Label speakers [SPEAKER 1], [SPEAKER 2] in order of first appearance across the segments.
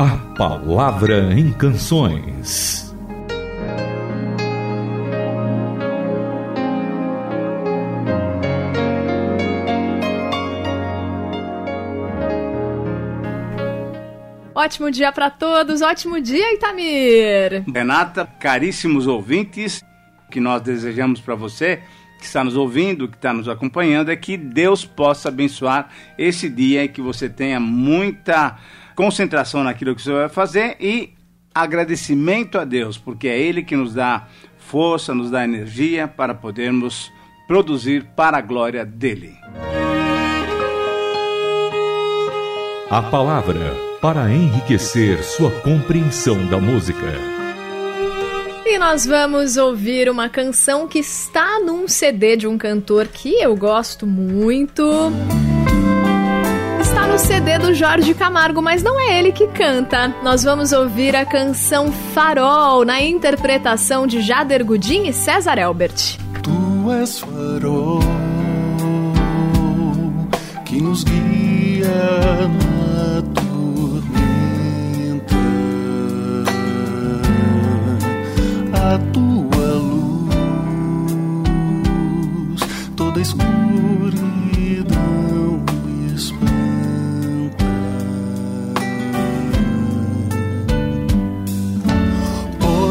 [SPEAKER 1] A Palavra em Canções.
[SPEAKER 2] Ótimo dia para todos, ótimo dia, Itamir!
[SPEAKER 3] Renata, caríssimos ouvintes, que nós desejamos para você que está nos ouvindo, que está nos acompanhando, é que Deus possa abençoar esse dia e que você tenha muita concentração naquilo que você vai fazer e agradecimento a Deus, porque é Ele que nos dá força, nos dá energia para podermos produzir para a glória dele.
[SPEAKER 1] A palavra para enriquecer sua compreensão da música.
[SPEAKER 2] E nós vamos ouvir uma canção que está num CD de um cantor que eu gosto muito. CD do Jorge Camargo, mas não é ele que canta. Nós vamos ouvir a canção Farol, na interpretação de Jader Gudim e César Elbert.
[SPEAKER 4] Tu és farol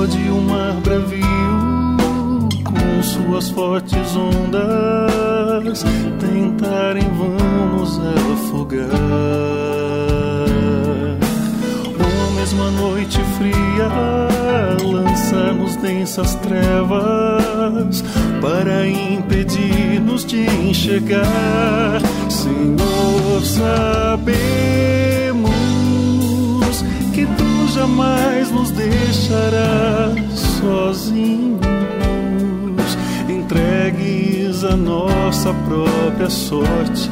[SPEAKER 4] Pode o mar bravio com suas fortes ondas tentar em vão nos afogar. Ou mesmo a noite fria lança-nos densas trevas para impedir-nos de enxergar. Senhor, sabemos jamais nos deixarás sozinhos, entregues a nossa própria sorte.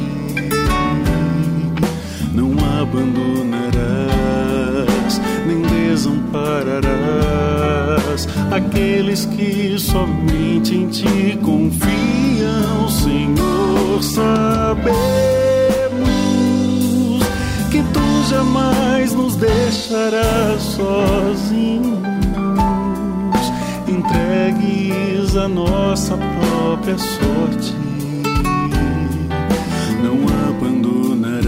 [SPEAKER 4] Não abandonarás, nem desampararás aqueles que somente em ti confiam, Senhor. Tu jamais nos deixarás sozinhos, entregues a nossa própria sorte. Não abandonarás,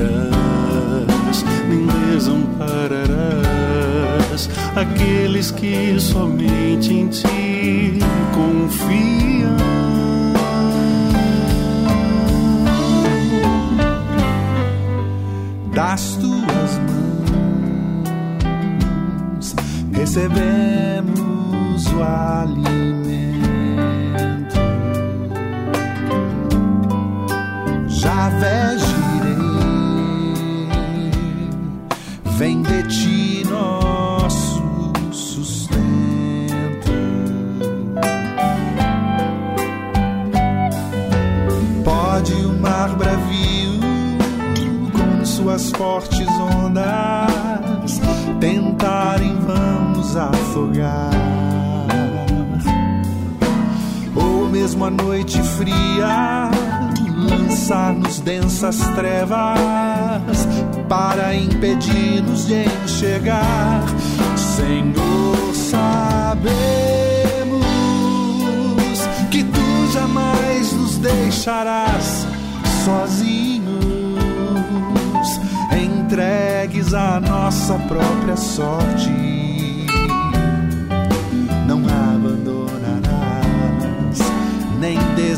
[SPEAKER 4] nem desampararás aqueles que somente em ti confiam. Recebemos o alimento. Já Jireh, vem de ti nosso sustento. Pode o mar bravio com suas fortes ondas tentar em Ou mesmo a noite fria lançar-nos densas trevas para impedir-nos de enxergar. Senhor, sabemos que tu jamais nos deixarás sozinhos, entregues à nossa própria sorte.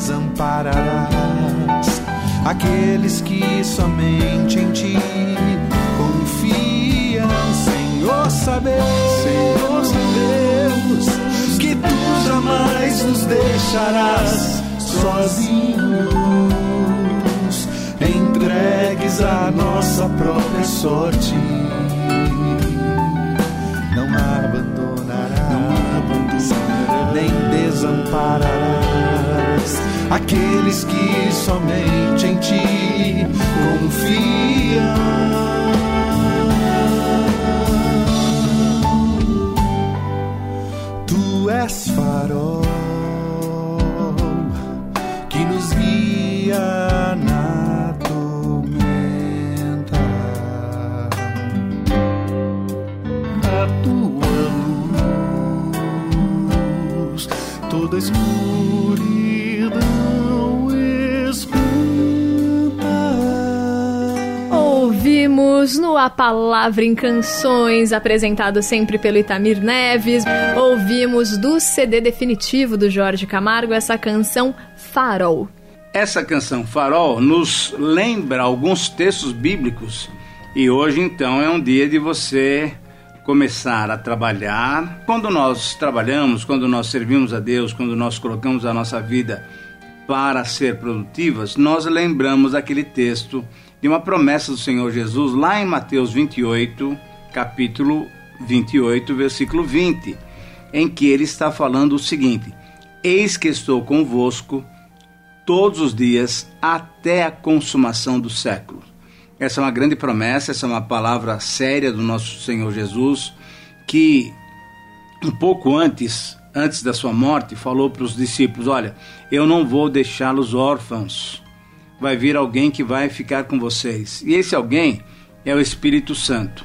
[SPEAKER 4] Desampararás aqueles que somente em ti confiam. Senhor, sabemos, Senhor, sabemos que tu jamais nos deixarás sozinhos, entregues à nossa própria sorte. Não abandonarás, não abandonarás, nem desampararás aqueles que somente em ti confiam.
[SPEAKER 2] A Palavra em Canções, apresentado sempre pelo Itamir Neves. Ouvimos do CD definitivo do Jorge Camargo essa canção Farol.
[SPEAKER 3] Essa canção Farol nos lembra alguns textos bíblicos e hoje então é um dia de você começar a trabalhar. Quando nós trabalhamos, quando nós servimos a Deus, quando nós colocamos a nossa vida para ser produtivas, nós lembramos aquele texto de uma promessa do Senhor Jesus lá em Mateus 28, capítulo 28, versículo 20, em que ele está falando o seguinte: Eis que estou convosco todos os dias até a consumação do século. Essa é uma grande promessa, essa é uma palavra séria do nosso Senhor Jesus, que um pouco antes, antes da sua morte, falou para os discípulos: Olha, eu não vou deixá-los órfãos. Vai vir alguém que vai ficar com vocês. E esse alguém é o Espírito Santo.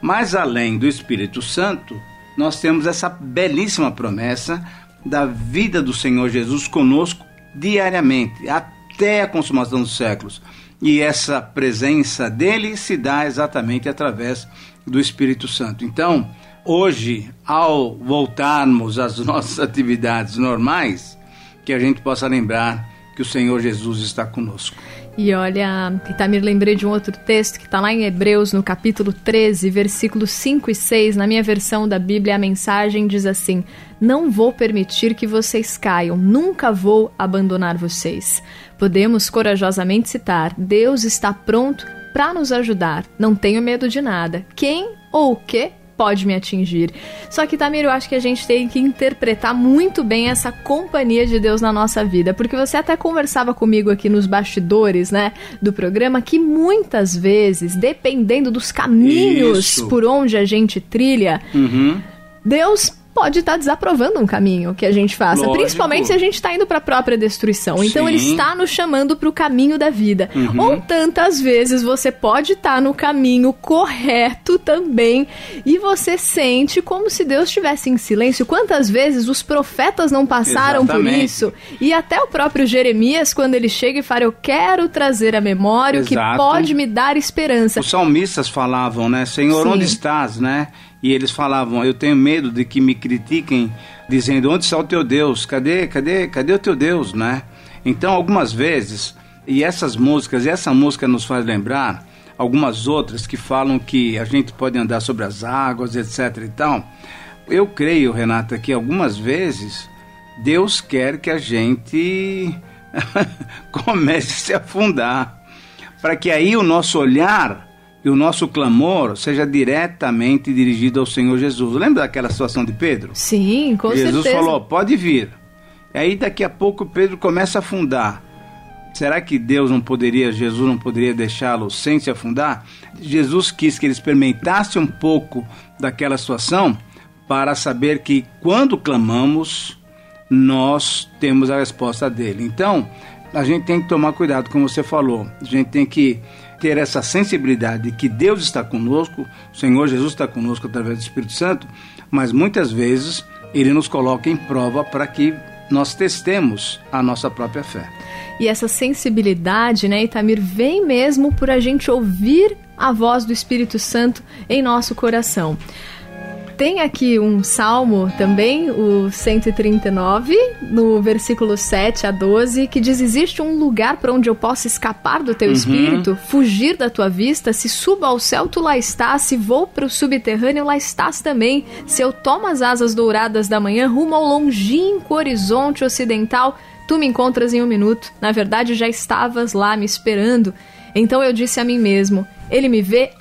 [SPEAKER 3] Mas além do Espírito Santo, nós temos essa belíssima promessa da vida do Senhor Jesus conosco diariamente, até a consumação dos séculos. E essa presença dele se dá exatamente através do Espírito Santo. Então, hoje, ao voltarmos às nossas atividades normais, que a gente possa lembrar que o Senhor Jesus está conosco.
[SPEAKER 2] E olha, Itamir, lembrei de um outro texto que está lá em Hebreus, no capítulo 13, versículos 5 e 6. Na minha versão da Bíblia, a mensagem diz assim: Não vou permitir que vocês caiam, nunca vou abandonar vocês. Podemos corajosamente citar: Deus está pronto para nos ajudar. Não tenho medo de nada. Quem ou o que pode me atingir. Só que, Tamir, eu acho que a gente tem que interpretar muito bem essa companhia de Deus na nossa vida, porque você até conversava comigo aqui nos bastidores, né, do programa, que muitas vezes, dependendo dos caminhos
[SPEAKER 3] Isso.
[SPEAKER 2] por onde a gente trilha,
[SPEAKER 3] Uhum.
[SPEAKER 2] Deus pode estar desaprovando um caminho que a gente faça,
[SPEAKER 3] Lógico.
[SPEAKER 2] principalmente se a gente está indo para a própria destruição. Então
[SPEAKER 3] Sim.
[SPEAKER 2] ele está nos chamando para o caminho da vida.
[SPEAKER 3] Uhum.
[SPEAKER 2] Ou tantas vezes você pode estar no caminho correto também e você sente como se Deus estivesse em silêncio. Quantas vezes os profetas não passaram por
[SPEAKER 3] Exatamente.
[SPEAKER 2] isso? E até o próprio Jeremias, quando ele chega e fala: Eu quero trazer à memória o que
[SPEAKER 3] Exato.
[SPEAKER 2] pode me dar esperança.
[SPEAKER 3] Os salmistas falavam, né? Senhor,
[SPEAKER 2] Sim.
[SPEAKER 3] onde estás, né? E eles falavam, eu tenho medo de que me critiquem, dizendo, onde está o teu Deus? Cadê, cadê, cadê o teu Deus, né? Então, algumas vezes, e essas músicas, e essa música nos faz lembrar algumas outras que falam que a gente pode andar sobre as águas, etc e tal. Eu creio, Renata, que algumas vezes Deus quer que a gente comece a se afundar para que aí o nosso olhar e o nosso clamor seja diretamente dirigido ao Senhor Jesus. Lembra daquela situação de Pedro?
[SPEAKER 2] Sim, com
[SPEAKER 3] Jesus
[SPEAKER 2] certeza.
[SPEAKER 3] falou: pode vir. E aí daqui a pouco Pedro começa a afundar. Será que Deus não poderia, Jesus não poderia deixá-lo sem se afundar? Jesus quis que ele experimentasse um pouco daquela situação para saber que quando clamamos, nós temos a resposta dele. Então, a gente tem que tomar cuidado, como você falou. A gente tem que ter essa sensibilidade de que Deus está conosco, o Senhor Jesus está conosco através do Espírito Santo, mas muitas vezes ele nos coloca em prova para que nós testemos a nossa própria fé.
[SPEAKER 2] E essa sensibilidade, né, Itamir, vem mesmo por a gente ouvir a voz do Espírito Santo em nosso coração. Tem aqui um salmo também, o 139, no versículo 7 a 12, que diz: Existe um lugar para onde eu possa escapar do teu espírito, fugir da tua vista? Se subo ao céu, tu lá estás. Se vou para o subterrâneo, lá estás também. Se eu tomo as asas douradas da manhã, rumo ao longínquo horizonte ocidental, tu me encontras em um minuto. Na verdade, já estavas lá me esperando. Então eu disse a mim mesmo: Ele me vê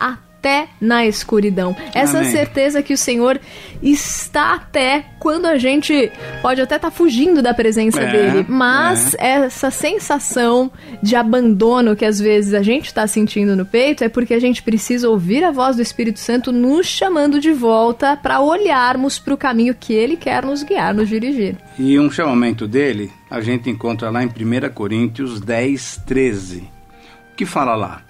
[SPEAKER 2] até na escuridão. Essa
[SPEAKER 3] Amém.
[SPEAKER 2] certeza que o Senhor está até quando a gente pode até estar fugindo da presença
[SPEAKER 3] É,
[SPEAKER 2] dele, mas essa sensação de abandono que às vezes a gente está sentindo no peito é porque a gente precisa ouvir a voz do Espírito Santo nos chamando de volta para olharmos para o caminho que ele quer nos guiar, nos dirigir.
[SPEAKER 3] E um chamamento dele a gente encontra lá em 1 Coríntios 10, 13. O que fala lá?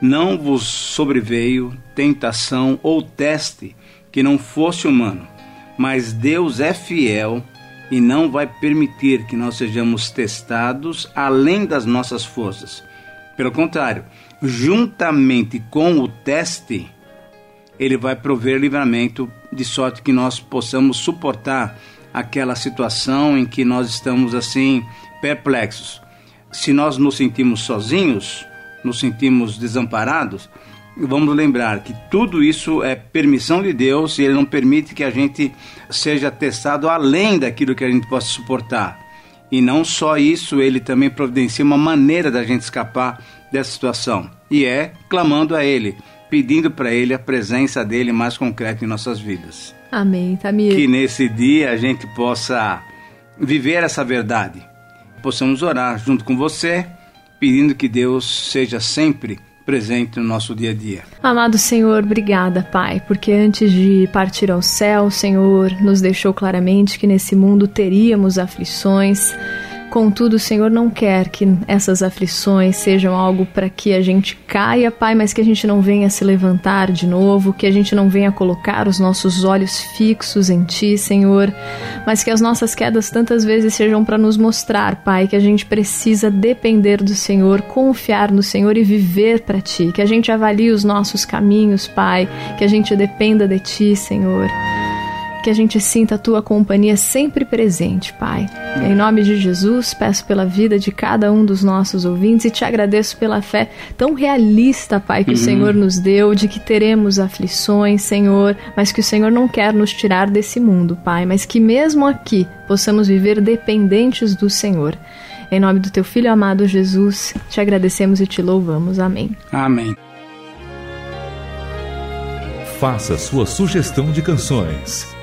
[SPEAKER 3] Não vos sobreveio tentação ou teste que não fosse humano, mas Deus é fiel e não vai permitir que nós sejamos testados além das nossas forças. Pelo contrário, juntamente com o teste, ele vai prover livramento de sorte que nós possamos suportar aquela situação em que nós estamos assim perplexos. Se nós nos sentimos sozinhos, nos sentimos desamparados, vamos lembrar que tudo isso é permissão de Deus e Ele não permite que a gente seja testado além daquilo que a gente possa suportar. E não só isso, Ele também providencia uma maneira da gente escapar dessa situação. E é clamando a Ele, pedindo para Ele a presença dele mais concreta em nossas vidas.
[SPEAKER 2] Amém, Tamir.
[SPEAKER 3] Que nesse dia a gente possa viver essa verdade. Possamos orar junto com você, pedindo que Deus seja sempre presente no nosso dia a dia.
[SPEAKER 2] Amado Senhor, obrigada, Pai, porque antes de partir ao céu, o Senhor nos deixou claramente que nesse mundo teríamos aflições Contudo, o Senhor não quer que essas aflições sejam algo para que a gente caia, Pai, mas que a gente não venha se levantar de novo, que a gente não venha colocar os nossos olhos fixos em Ti, Senhor, mas que as nossas quedas tantas vezes sejam para nos mostrar, Pai, que a gente precisa depender do Senhor, confiar no Senhor e viver para Ti, que a gente avalie os nossos caminhos, Pai, que a gente dependa de Ti, Senhor que a gente sinta a tua companhia sempre presente, Pai. Em nome de Jesus, peço pela vida de cada um dos nossos ouvintes e te agradeço pela fé tão realista, Pai, que uhum. o Senhor nos deu, de que teremos aflições, Senhor, mas que o Senhor não quer nos tirar desse mundo, Pai, mas que mesmo aqui possamos viver dependentes do Senhor. Em nome do teu filho amado Jesus, te agradecemos e te louvamos. Amém.
[SPEAKER 3] Amém.
[SPEAKER 1] Faça sua sugestão de canções